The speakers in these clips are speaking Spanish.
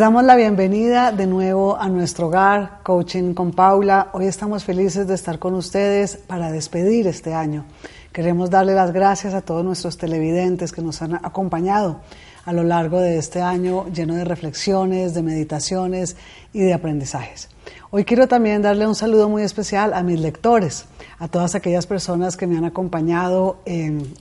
Damos la bienvenida de nuevo a nuestro hogar, Coaching con Paula. Hoy estamos felices de estar con ustedes para despedir este año. Queremos darle las gracias a todos nuestros televidentes que nos han acompañado a lo largo de este año lleno de reflexiones, de meditaciones y de aprendizajes. Hoy quiero también darle un saludo muy especial a mis lectores, a todas aquellas personas que me han acompañado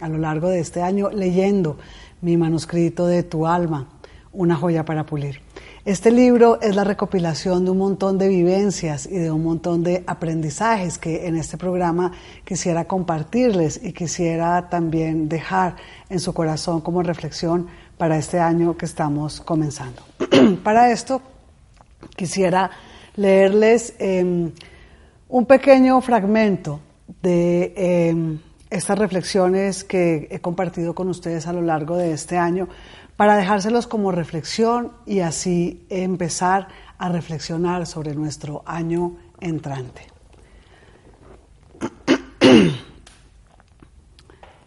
a lo largo de este año leyendo mi manuscrito de Tu alma, una joya para pulir. Este libro es la recopilación de un montón de vivencias y de un montón de aprendizajes que en este programa quisiera compartirles y quisiera también dejar en su corazón como reflexión para este año que estamos comenzando. para esto quisiera leerles em, un pequeño fragmento de em, estas reflexiones que he compartido con ustedes a lo largo de este año para dejárselos como reflexión y así empezar a reflexionar sobre nuestro año entrante.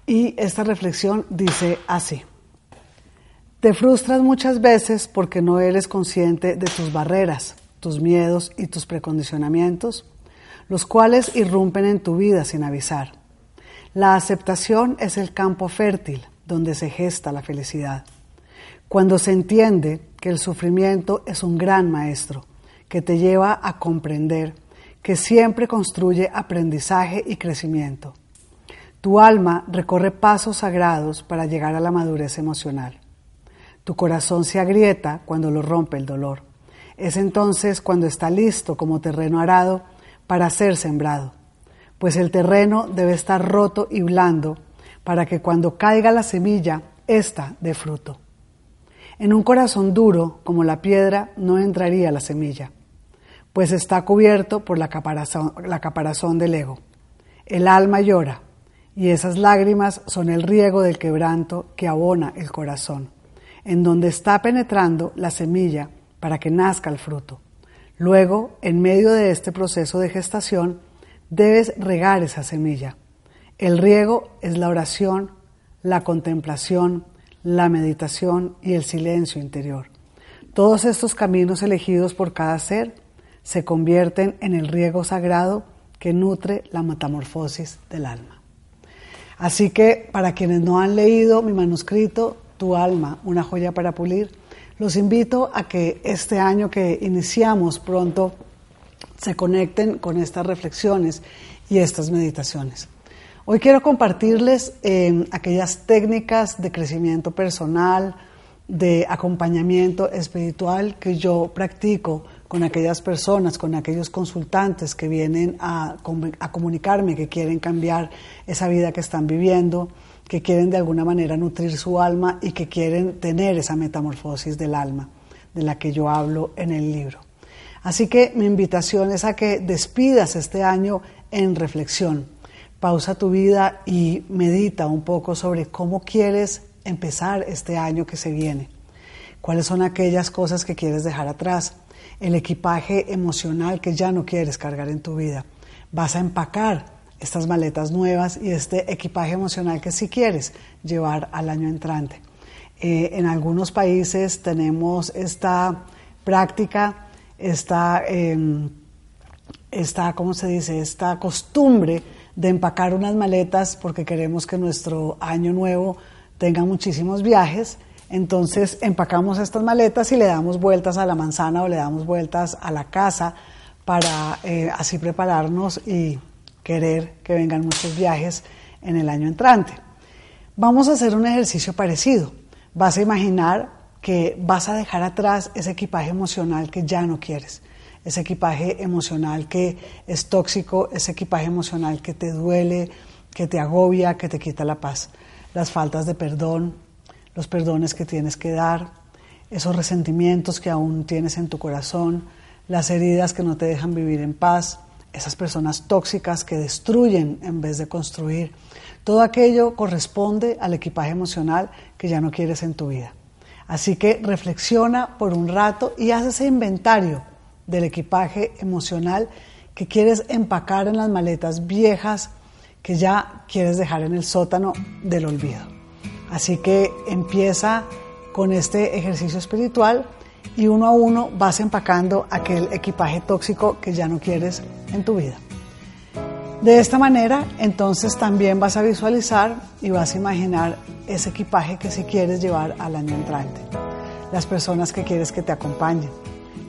Y esta reflexión dice así, te frustras muchas veces porque no eres consciente de tus barreras, tus miedos y tus precondicionamientos, los cuales irrumpen en tu vida sin avisar. La aceptación es el campo fértil donde se gesta la felicidad. Cuando se entiende que el sufrimiento es un gran maestro que te lleva a comprender que siempre construye aprendizaje y crecimiento. Tu alma recorre pasos sagrados para llegar a la madurez emocional. Tu corazón se agrieta cuando lo rompe el dolor. Es entonces cuando está listo como terreno arado para ser sembrado, pues el terreno debe estar roto y blando para que cuando caiga la semilla, ésta dé fruto. En un corazón duro como la piedra no entraría la semilla, pues está cubierto por la caparazón, del ego. El alma llora, y esas lágrimas son el riego del quebranto que abona el corazón, en donde está penetrando la semilla para que nazca el fruto. Luego, en medio de este proceso de gestación, debes regar esa semilla. El riego es la oración, la contemplación, la meditación y el silencio interior. Todos estos caminos elegidos por cada ser se convierten en el riego sagrado que nutre la metamorfosis del alma. Así que para quienes no han leído mi manuscrito, Tu alma, una joya para pulir, los invito a que este año que iniciamos pronto se conecten con estas reflexiones y estas meditaciones. Hoy quiero compartirles eh, aquellas técnicas de crecimiento personal, de acompañamiento espiritual que yo practico con aquellas personas, con aquellos consultantes que vienen a, comunicarme, que quieren cambiar esa vida que están viviendo, que quieren de alguna manera nutrir su alma y que quieren tener esa metamorfosis del alma de la que yo hablo en el libro. Así que mi invitación es a que despidas este año en reflexión pausa tu vida y medita un poco sobre cómo quieres empezar este año que se viene. ¿Cuáles son aquellas cosas que quieres dejar atrás? El equipaje emocional que ya no quieres cargar en tu vida. Vas a empacar estas maletas nuevas y este equipaje emocional que sí quieres llevar al año entrante. Eh, en algunos países tenemos esta práctica, esta, eh, esta, ¿cómo se dice? Esta costumbre de empacar unas maletas porque queremos que nuestro año nuevo tenga muchísimos viajes. Entonces empacamos estas maletas y le damos vueltas a la manzana o le damos vueltas a la casa para eh, así prepararnos y querer que vengan muchos viajes en el año entrante. Vamos a hacer un ejercicio parecido. Vas a imaginar que vas a dejar atrás ese equipaje emocional que ya no quieres ese equipaje emocional que es tóxico, ese equipaje emocional que te duele, que te agobia, que te quita la paz. Las faltas de perdón, los perdones que tienes que dar, esos resentimientos que aún tienes en tu corazón, las heridas que no te dejan vivir en paz, esas personas tóxicas que destruyen en vez de construir. Todo aquello corresponde al equipaje emocional que ya no quieres en tu vida. Así que reflexiona por un rato y haz ese inventario del equipaje emocional que quieres empacar en las maletas viejas que ya quieres dejar en el sótano del olvido. Así que empieza con este ejercicio espiritual y uno a uno vas empacando aquel equipaje tóxico que ya no quieres en tu vida. De esta manera, entonces también vas a visualizar y vas a imaginar ese equipaje que si quieres llevar al año entrante. Las personas que quieres que te acompañen,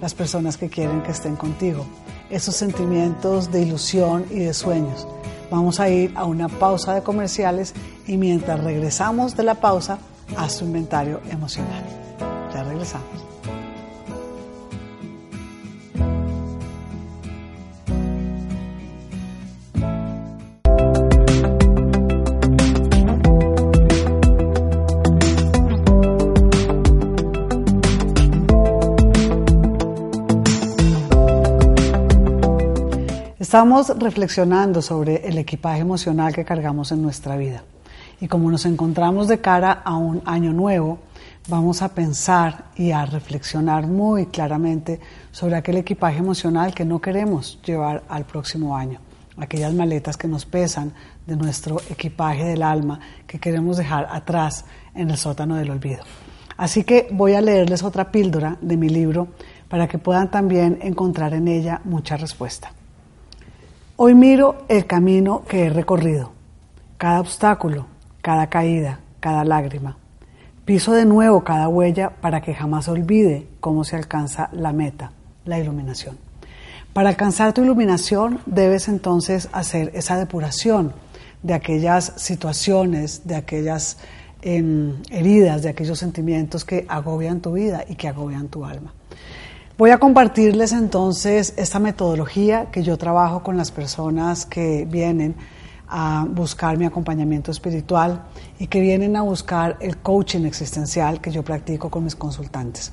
las personas que quieren que estén contigo, esos sentimientos de ilusión y de sueños. Vamos a ir a una pausa de comerciales y mientras regresamos de la pausa, haz tu inventario emocional. Ya regresamos. Estamos reflexionando sobre el equipaje emocional que cargamos en nuestra vida. Y como nos encontramos de cara a un año nuevo, vamos a pensar y a reflexionar muy claramente sobre aquel equipaje emocional que no queremos llevar al próximo año, aquellas maletas que nos pesan de nuestro equipaje del alma que queremos dejar atrás en el sótano del olvido. Así que voy a leerles otra píldora de mi libro para que puedan también encontrar en ella mucha respuesta. Hoy miro el camino que he recorrido, cada obstáculo, cada caída, cada lágrima. Piso de nuevo cada huella para que jamás olvide cómo se alcanza la meta, la iluminación. Para alcanzar tu iluminación debes entonces hacer esa depuración de aquellas situaciones, de aquellas em, heridas, de aquellos sentimientos que agobian tu vida y que agobian tu alma. Voy a compartirles entonces esta metodología que yo trabajo con las personas que vienen a buscar mi acompañamiento espiritual y que vienen a buscar el coaching existencial que yo practico con mis consultantes.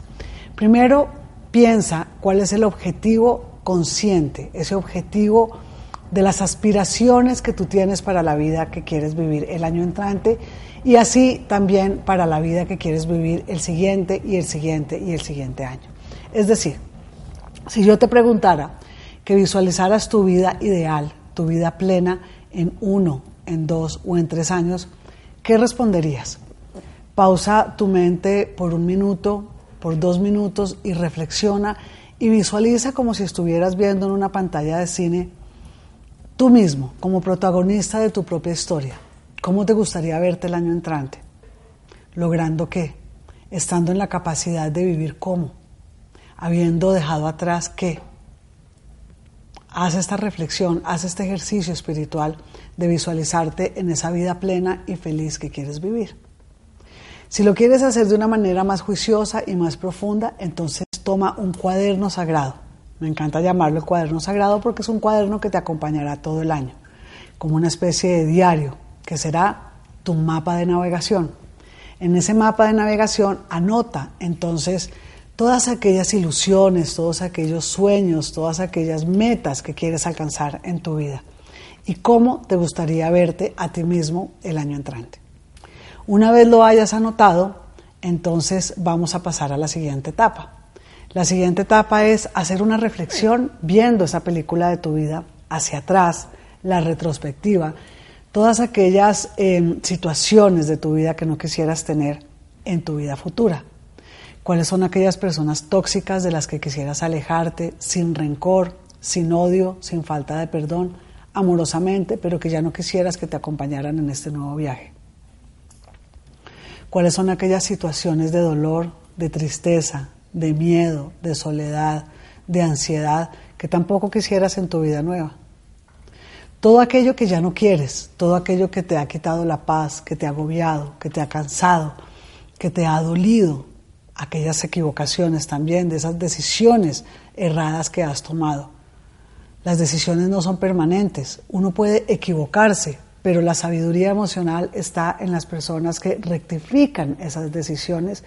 Primero, piensa cuál es el objetivo consciente, ese objetivo de las aspiraciones que tú tienes para la vida que quieres vivir el año entrante y así también para la vida que quieres vivir el siguiente y el siguiente y el siguiente año. Es decir, si yo te preguntara que visualizaras tu vida ideal, tu vida plena en uno, en dos o en tres años, ¿qué responderías? Pausa tu mente por un minuto, por dos minutos y reflexiona y visualiza como si estuvieras viendo en una pantalla de cine tú mismo como protagonista de tu propia historia. ¿Cómo te gustaría verte el año entrante? ¿Logrando qué? Estando en la capacidad de vivir cómo habiendo dejado atrás qué. Haz esta reflexión, haz este ejercicio espiritual de visualizarte en esa vida plena y feliz que quieres vivir. Si lo quieres hacer de una manera más juiciosa y más profunda, entonces toma un cuaderno sagrado. Me encanta llamarlo el cuaderno sagrado porque es un cuaderno que te acompañará todo el año, como una especie de diario, que será tu mapa de navegación. En ese mapa de navegación anota entonces todas aquellas ilusiones, todos aquellos sueños, todas aquellas metas que quieres alcanzar en tu vida y cómo te gustaría verte a ti mismo el año entrante. Una vez lo hayas anotado, entonces vamos a pasar a la siguiente etapa. La siguiente etapa es hacer una reflexión viendo esa película de tu vida hacia atrás, la retrospectiva, todas aquellas eh, situaciones de tu vida que no quisieras tener en tu vida futura cuáles son aquellas personas tóxicas de las que quisieras alejarte sin rencor, sin odio, sin falta de perdón, amorosamente, pero que ya no quisieras que te acompañaran en este nuevo viaje. Cuáles son aquellas situaciones de dolor, de tristeza, de miedo, de soledad, de ansiedad que tampoco quisieras en tu vida nueva. Todo aquello que ya no quieres, todo aquello que te ha quitado la paz, que te ha agobiado, que te ha cansado, que te ha dolido, aquellas equivocaciones también, de esas decisiones erradas que has tomado. Las decisiones no son permanentes, uno puede equivocarse, pero la sabiduría emocional está en las personas que rectifican esas decisiones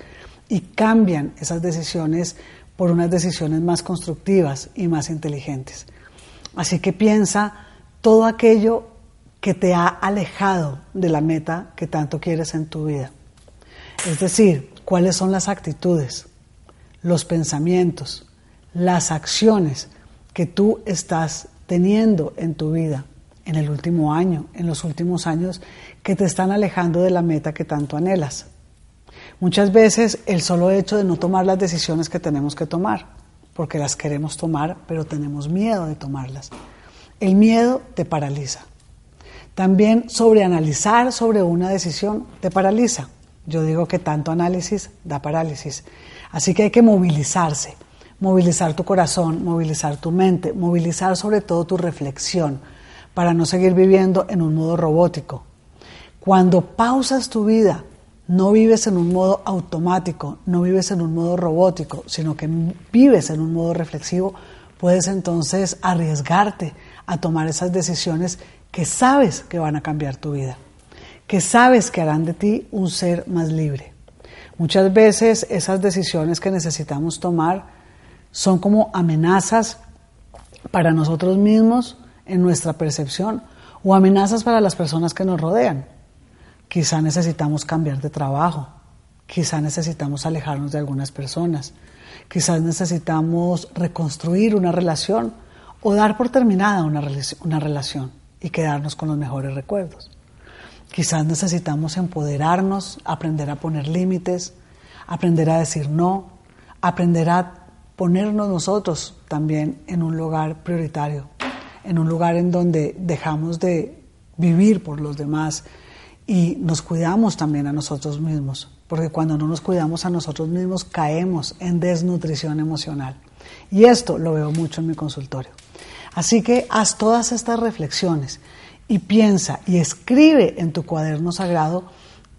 y cambian esas decisiones por unas decisiones más constructivas y más inteligentes. Así que piensa todo aquello que te ha alejado de la meta que tanto quieres en tu vida. Es decir, cuáles son las actitudes, los pensamientos, las acciones que tú estás teniendo en tu vida en el último año, en los últimos años, que te están alejando de la meta que tanto anhelas. Muchas veces el solo hecho de no tomar las decisiones que tenemos que tomar, porque las queremos tomar, pero tenemos miedo de tomarlas. El miedo te paraliza. También sobreanalizar sobre una decisión te paraliza. Yo digo que tanto análisis da parálisis. Así que hay que movilizarse, movilizar tu corazón, movilizar tu mente, movilizar sobre todo tu reflexión para no seguir viviendo en un modo robótico. Cuando pausas tu vida, no vives en un modo automático, no vives en un modo robótico, sino que vives en un modo reflexivo, puedes entonces arriesgarte a tomar esas decisiones que sabes que van a cambiar tu vida, que sabes que harán de ti un ser más libre. Muchas veces esas decisiones que necesitamos tomar son como amenazas para nosotros mismos en nuestra percepción o amenazas para las personas que nos rodean. Quizá necesitamos cambiar de trabajo, quizá necesitamos alejarnos de algunas personas, quizás necesitamos reconstruir una relación o dar por terminada una, una relación y quedarnos con los mejores recuerdos. Quizás necesitamos empoderarnos, aprender a poner límites, aprender a decir no, aprender a ponernos nosotros también en un lugar prioritario, en un lugar en donde dejamos de vivir por los demás y nos cuidamos también a nosotros mismos, porque cuando no nos cuidamos a nosotros mismos caemos en desnutrición emocional. Y esto lo veo mucho en mi consultorio. Así que haz todas estas reflexiones y piensa y escribe en tu cuaderno sagrado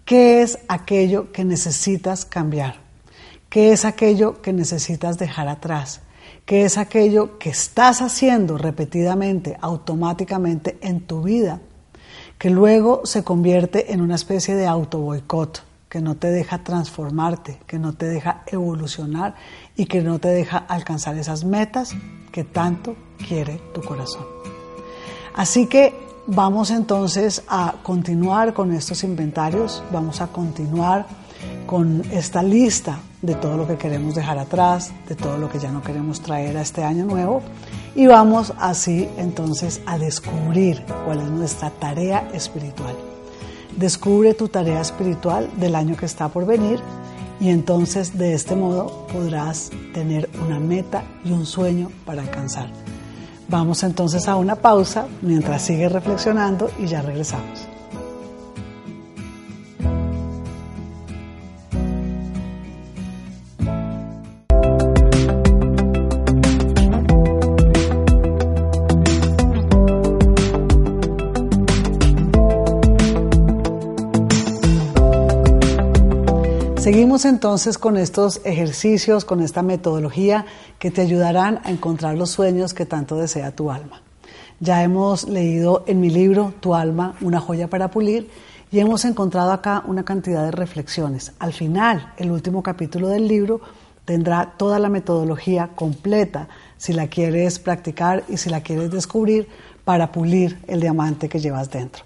qué es aquello que necesitas cambiar, qué es aquello que necesitas dejar atrás, qué es aquello que estás haciendo repetidamente, automáticamente en tu vida, que luego se convierte en una especie de auto boicot que no te deja transformarte, que no te deja evolucionar y que no te deja alcanzar esas metas que tanto quiere tu corazón. Así que vamos entonces a continuar con estos inventarios, vamos a continuar con esta lista de todo lo que queremos dejar atrás, de todo lo que ya no queremos traer a este año nuevo y vamos así entonces a descubrir cuál es nuestra tarea espiritual. Descubre tu tarea espiritual del año que está por venir y entonces de este modo podrás tener una meta y un sueño para alcanzar. Vamos entonces a una pausa mientras sigues reflexionando y ya regresamos. Seguimos entonces con estos ejercicios, con esta metodología que te ayudarán a encontrar los sueños que tanto desea tu alma. Ya hemos leído en mi libro Tu alma, una joya para pulir, y hemos encontrado acá una cantidad de reflexiones. Al final, el último capítulo del libro tendrá toda la metodología completa si la quieres practicar y si la quieres descubrir para pulir el diamante que llevas dentro.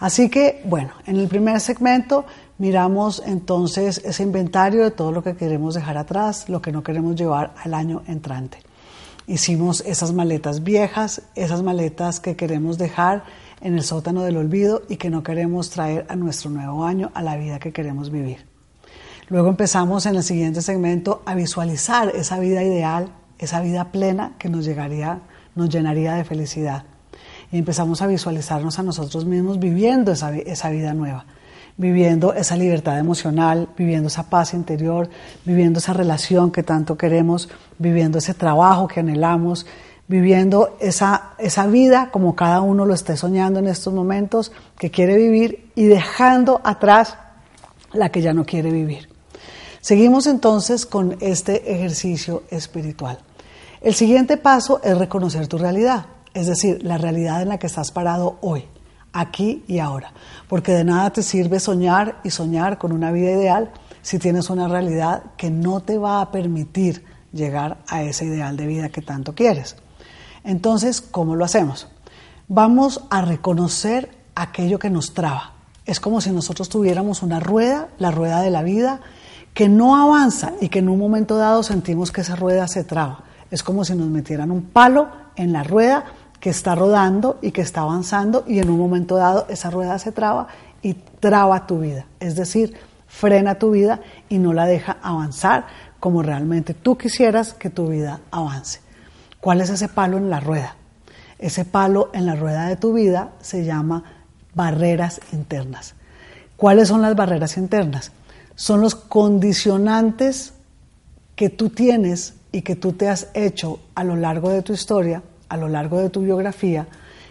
Así que, bueno, en el primer segmento Miramos entonces ese inventario de todo lo que queremos dejar atrás, lo que no queremos llevar al año entrante. Hicimos esas maletas viejas, esas maletas que queremos dejar en el sótano del olvido y que no queremos traer a nuestro nuevo año, a la vida que queremos vivir. Luego empezamos en el siguiente segmento a visualizar esa vida ideal, esa vida plena que nos llegaría, nos llenaría de felicidad. Y empezamos a visualizarnos a nosotros mismos viviendo esa, esa vida nueva viviendo esa libertad emocional, viviendo esa paz interior, viviendo esa relación que tanto queremos, viviendo ese trabajo que anhelamos, viviendo esa, esa vida como cada uno lo esté soñando en estos momentos, que quiere vivir y dejando atrás la que ya no quiere vivir. Seguimos entonces con este ejercicio espiritual. El siguiente paso es reconocer tu realidad, es decir, la realidad en la que estás parado hoy aquí y ahora. Porque de nada te sirve soñar y soñar con una vida ideal si tienes una realidad que no te va a permitir llegar a ese ideal de vida que tanto quieres. Entonces, ¿cómo lo hacemos? Vamos a reconocer aquello que nos traba. Es como si nosotros tuviéramos una rueda, la rueda de la vida, que no avanza y que en un momento dado sentimos que esa rueda se traba. Es como si nos metieran un palo en la rueda está rodando y que está avanzando y en un momento dado esa rueda se traba y traba tu vida. Es decir, frena tu vida y no la deja avanzar como realmente tú quisieras que tu vida avance. ¿Cuál es ese palo en la rueda? Ese palo en la rueda de tu vida se llama barreras internas. ¿Cuáles son las barreras internas? Son los condicionantes que tú tienes y que tú te has hecho a lo largo de tu historia, a lo largo de tu biografía,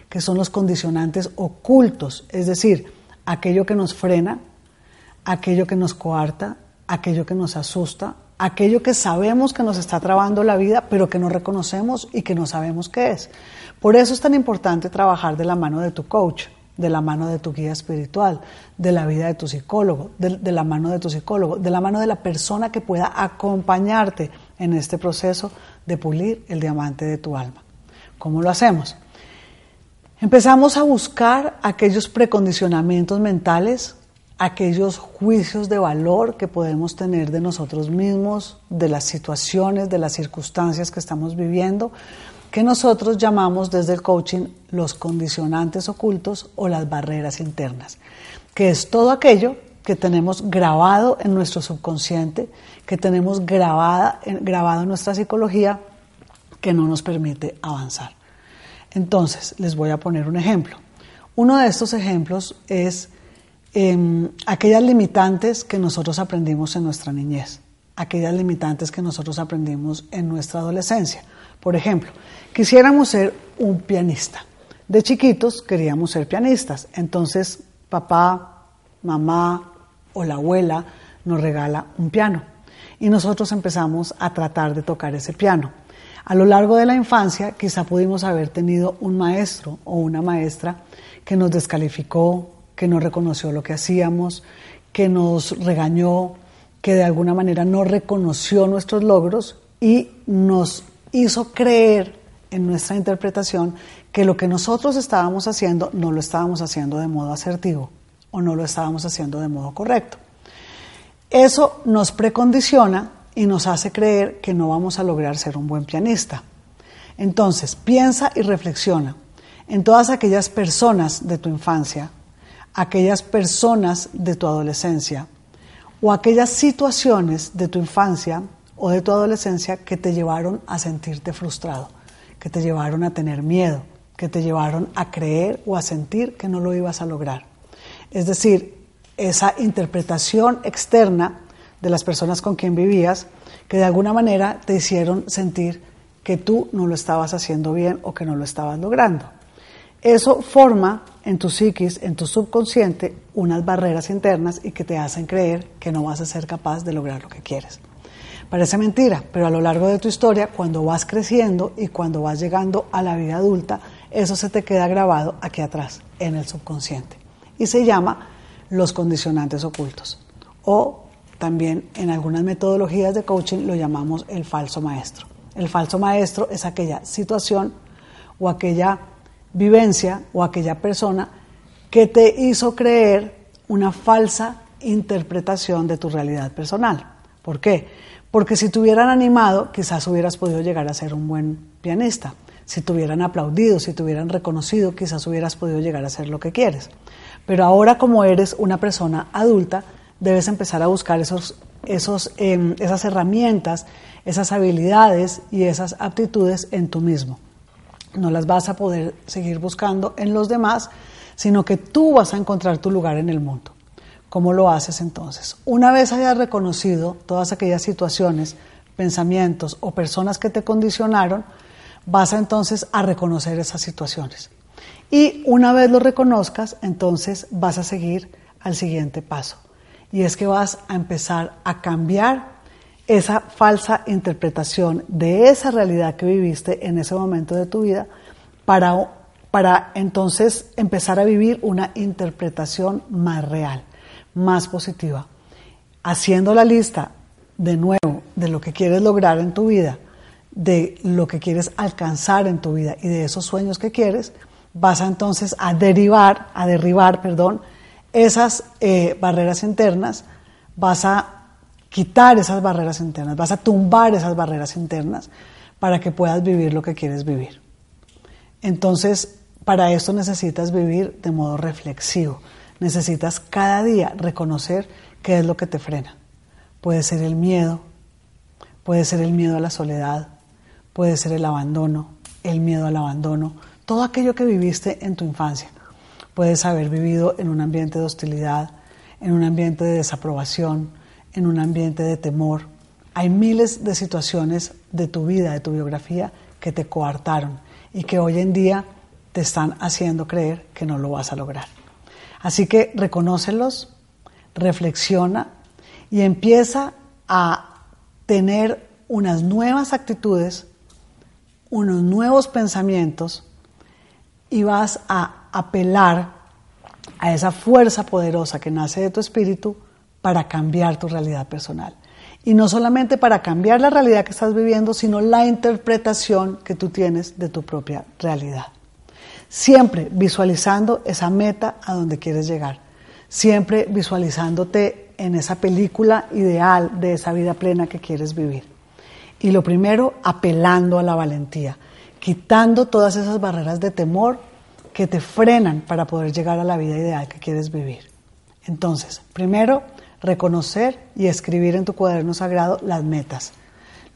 que son los condicionantes ocultos, es decir, aquello que nos frena, aquello que nos coarta, aquello que nos asusta, aquello que sabemos que nos está trabando la vida, pero que no reconocemos y que no sabemos qué es. Por eso es tan importante trabajar de la mano de tu coach, de la mano de tu guía espiritual, de la vida de tu psicólogo, de, la mano de tu psicólogo, de la mano de la persona que pueda acompañarte en este proceso de pulir el diamante de tu alma. ¿Cómo lo hacemos? Empezamos a buscar aquellos precondicionamientos mentales, aquellos juicios de valor que podemos tener de nosotros mismos, de las situaciones, de las circunstancias que estamos viviendo, que nosotros llamamos desde el coaching los condicionantes ocultos o las barreras internas, que es todo aquello que tenemos grabado en nuestro subconsciente, que tenemos grabada, grabado en nuestra psicología, que no nos permite avanzar. Entonces, les voy a poner un ejemplo. Uno de estos ejemplos es em, aquellas limitantes que nosotros aprendimos en nuestra niñez, aquellas limitantes que nosotros aprendimos en nuestra adolescencia. Por ejemplo, quisiéramos ser un pianista. De chiquitos queríamos ser pianistas. Entonces, papá, mamá o la abuela nos regala un piano. Y nosotros empezamos a tratar de tocar ese piano. A lo largo de la infancia quizá pudimos haber tenido un maestro o una maestra que nos descalificó, que no reconoció lo que hacíamos, que nos regañó, que de alguna manera no reconoció nuestros logros y nos hizo creer en nuestra interpretación que lo que nosotros estábamos haciendo no lo estábamos haciendo de modo asertivo o no lo estábamos haciendo de modo correcto. Eso nos precondiciona y nos hace creer que no vamos a lograr ser un buen pianista. Entonces, piensa y reflexiona en todas aquellas personas de tu infancia, aquellas personas de tu adolescencia o aquellas situaciones de tu infancia o de tu adolescencia que te llevaron a sentirte frustrado, que te llevaron a tener miedo, que te llevaron a creer o a sentir que no lo ibas a lograr. Es decir, esa interpretación externa de las personas con quien vivías que de alguna manera te hicieron sentir que tú no lo estabas haciendo bien o que no lo estabas logrando. Eso forma en tu psiquis, en tu subconsciente, unas barreras internas y que te hacen creer que no vas a ser capaz de lograr lo que quieres. Parece mentira, pero a lo largo de tu historia, cuando vas creciendo y cuando vas llegando a la vida adulta, eso se te queda grabado aquí atrás, en el subconsciente. Y se llama los condicionantes ocultos o también en algunas metodologías de coaching lo llamamos el falso maestro. El falso maestro es aquella situación o aquella vivencia o aquella persona que te hizo creer una falsa interpretación de tu realidad personal. ¿Por qué? Porque si te hubieran animado, quizás hubieras podido llegar a ser un buen pianista. Si te hubieran aplaudido, si te hubieran reconocido, quizás hubieras podido llegar a ser lo que quieres. Pero ahora como eres una persona adulta, debes empezar a buscar esos, esos, em, esas herramientas, esas habilidades y esas aptitudes en tú mismo. No las vas a poder seguir buscando en los demás, sino que tú vas a encontrar tu lugar en el mundo. ¿Cómo lo haces entonces? Una vez hayas reconocido todas aquellas situaciones, pensamientos o personas que te condicionaron, vas a entonces a reconocer esas situaciones. Y una vez lo reconozcas, entonces vas a seguir al siguiente paso y es que vas a empezar a cambiar esa falsa interpretación de esa realidad que viviste en ese momento de tu vida para, para entonces empezar a vivir una interpretación más real, más positiva. Haciendo la lista de nuevo de lo que quieres lograr en tu vida, de lo que quieres alcanzar en tu vida y de esos sueños que quieres, vas a entonces a derivar, a derribar, perdón, esas eh, barreras internas, vas a quitar esas barreras internas, vas a tumbar esas barreras internas para que puedas vivir lo que quieres vivir. Entonces, para esto necesitas vivir de modo reflexivo. Necesitas cada día reconocer qué es lo que te frena. Puede ser el miedo, puede ser el miedo a la soledad, puede ser el abandono, el miedo al abandono, todo aquello que viviste en tu infancia. Puedes haber vivido en un ambiente de hostilidad, en un ambiente de desaprobación, en un ambiente de temor. Hay miles de situaciones de tu vida, de tu biografía, que te coartaron y que hoy en día te están haciendo creer que no lo vas a lograr. Así que reconócelos, reflexiona y empieza a tener unas nuevas actitudes, unos nuevos pensamientos y vas a apelar a esa fuerza poderosa que nace de tu espíritu para cambiar tu realidad personal. Y no solamente para cambiar la realidad que estás viviendo, sino la interpretación que tú tienes de tu propia realidad. Siempre visualizando esa meta a donde quieres llegar. Siempre visualizándote en esa película ideal de esa vida plena que quieres vivir. Y lo primero, apelando a la valentía, quitando todas esas barreras de temor que te frenan para poder llegar a la vida ideal que quieres vivir. Entonces, primero, reconocer y escribir en tu cuaderno sagrado las metas,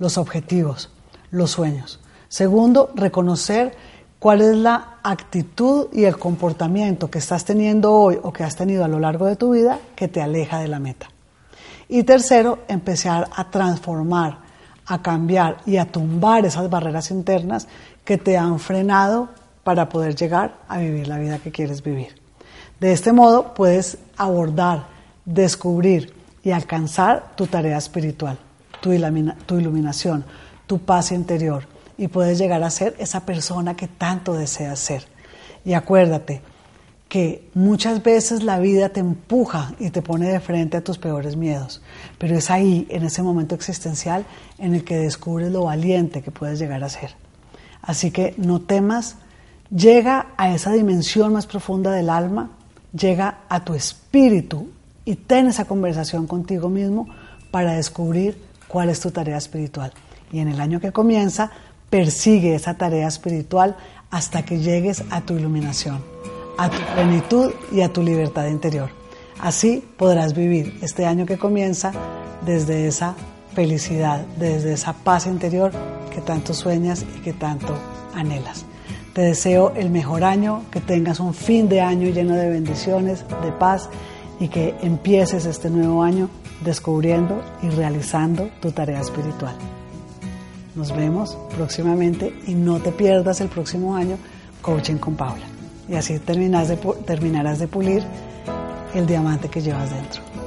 los objetivos, los sueños. Segundo, reconocer cuál es la actitud y el comportamiento que estás teniendo hoy o que has tenido a lo largo de tu vida que te aleja de la meta. Y tercero, empezar a transformar, a cambiar y a tumbar esas barreras internas que te han frenado para poder llegar a vivir la vida que quieres vivir. De este modo puedes abordar descubrir y alcanzar tu tarea espiritual, tu, iluminación, tu paz interior y puedes llegar a ser esa persona que tanto deseas ser. Y acuérdate que muchas veces la vida te empuja y te pone de frente a tus peores miedos, pero es ahí, en ese momento existencial, en el que descubres lo valiente que puedes llegar a ser. Así que no temas, llega a esa dimensión más profunda del alma, llega a tu espíritu y ten esa conversación contigo mismo para descubrir cuál es tu tarea espiritual. Y en el año que comienza, persigue esa tarea espiritual hasta que llegues a tu iluminación, a tu plenitud y a tu libertad interior. Así podrás vivir este año que comienza desde esa felicidad, desde esa paz interior que tanto sueñas y que tanto anhelas. Te deseo el mejor año, que tengas un fin de año lleno de bendiciones, de paz y que empieces este nuevo año descubriendo y realizando tu tarea espiritual. Nos vemos próximamente y no te pierdas el próximo año Coaching con Paula. Y así terminarás de pulir el diamante que llevas dentro.